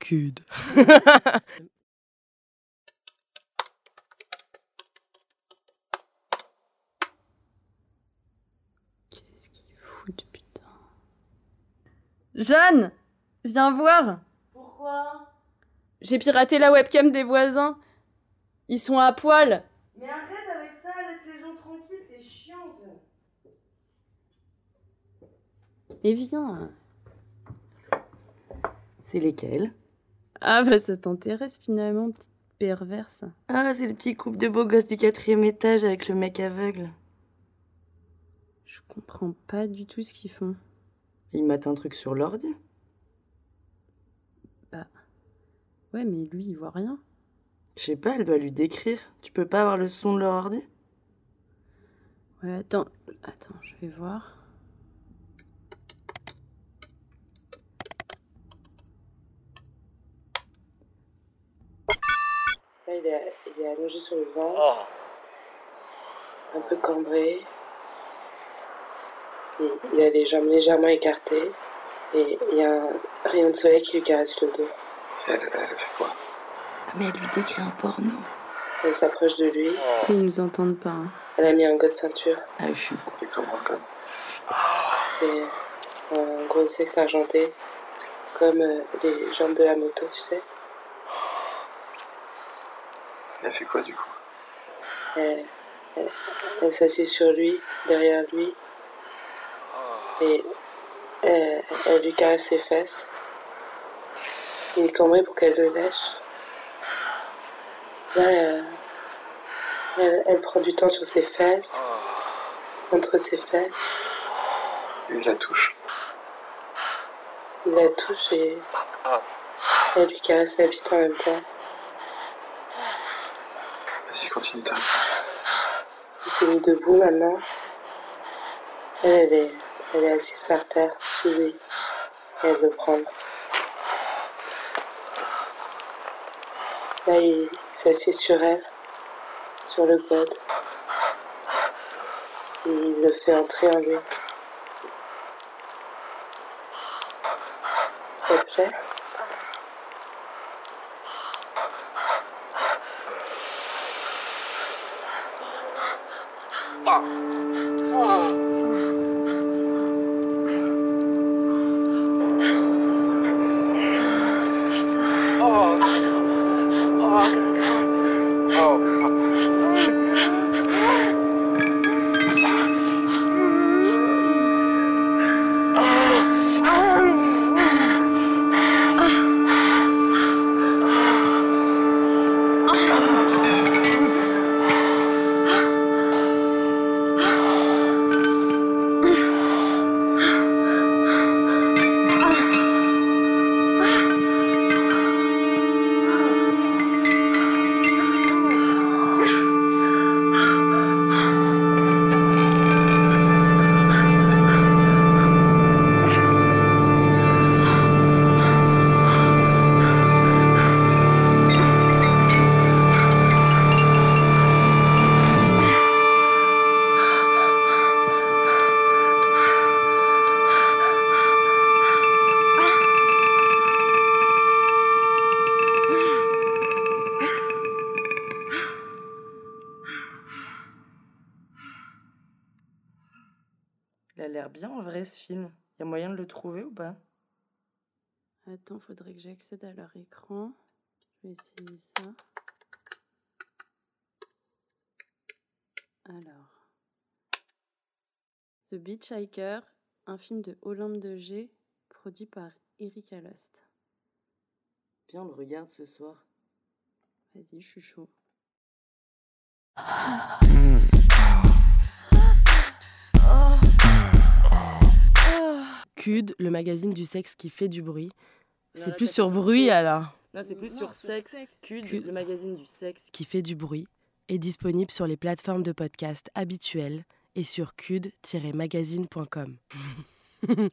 Cud. Qu'est-ce qu'il fout, putain? Jeanne Viens voir Pourquoi? J'ai piraté la webcam des voisins. Ils sont à poil. Mais arrête avec ça, laisse les gens tranquilles, t'es chiante. Mais viens. C'est lesquels? Ah bah ça t'intéresse finalement, petite perverse. Ah, c'est le petit couple de beaux gosses du quatrième étage avec le mec aveugle. Je comprends pas du tout ce qu'ils font. Ils matent un truc sur l'ordi? Ouais, mais lui, il voit rien. Je sais pas, elle doit lui décrire. Tu peux pas avoir le son de leur ordi? Ouais, attends. Attends, je vais voir. Là, il est, il est allongé sur le ventre, un peu cambré. Et il a les jambes légèrement écartées. Et il y a un rayon de soleil qui lui caresse le dos. Elle, elle fait quoi? Ah, mais elle lui décrit un porno. Elle s'approche de lui. Tu sais, ils nous entendent pas. hein. Elle a mis un god ceinture. Ah, je suis con. Et comment le code C'est un gros sexe argenté, comme euh, les jambes de la moto, tu sais. Elle fait quoi du coup? Elle, elle, elle s'assied sur lui, derrière lui, et elle, elle lui caresse ses fesses. Il est cambré pour qu'elle le lèche. Là, euh, elle, elle prend du temps sur ses fesses, entre ses fesses. Il la touche. Il la touche et elle lui caresse la bite en même temps. Il s'est mis debout maintenant. Elle, elle est, elle est assise par terre, sous lui. Et elle veut prendre. Là, il s'assied sur elle, sur le god. Et il le fait entrer en lui. Ça te plaît 吧。啊。Oh. Il a l'air bien en vrai ce film. Y a moyen de le trouver ou pas? Attends, faudrait que j'accède à leur écran. Je vais essayer ça. Alors. The Beach Hiker, un film de Olympe de G, produit par Erika Lust. Viens, on le regarde ce soir. Vas-y, je suis chaud. Le magazine du sexe qui fait du bruit. C'est plus sur bruit alors. Non, c'est plus Non, sur sur sexe. sexe. Cud, Cud. le magazine du sexe. Qui fait du bruit est disponible sur les plateformes de podcast habituelles et sur cud-magazine.com.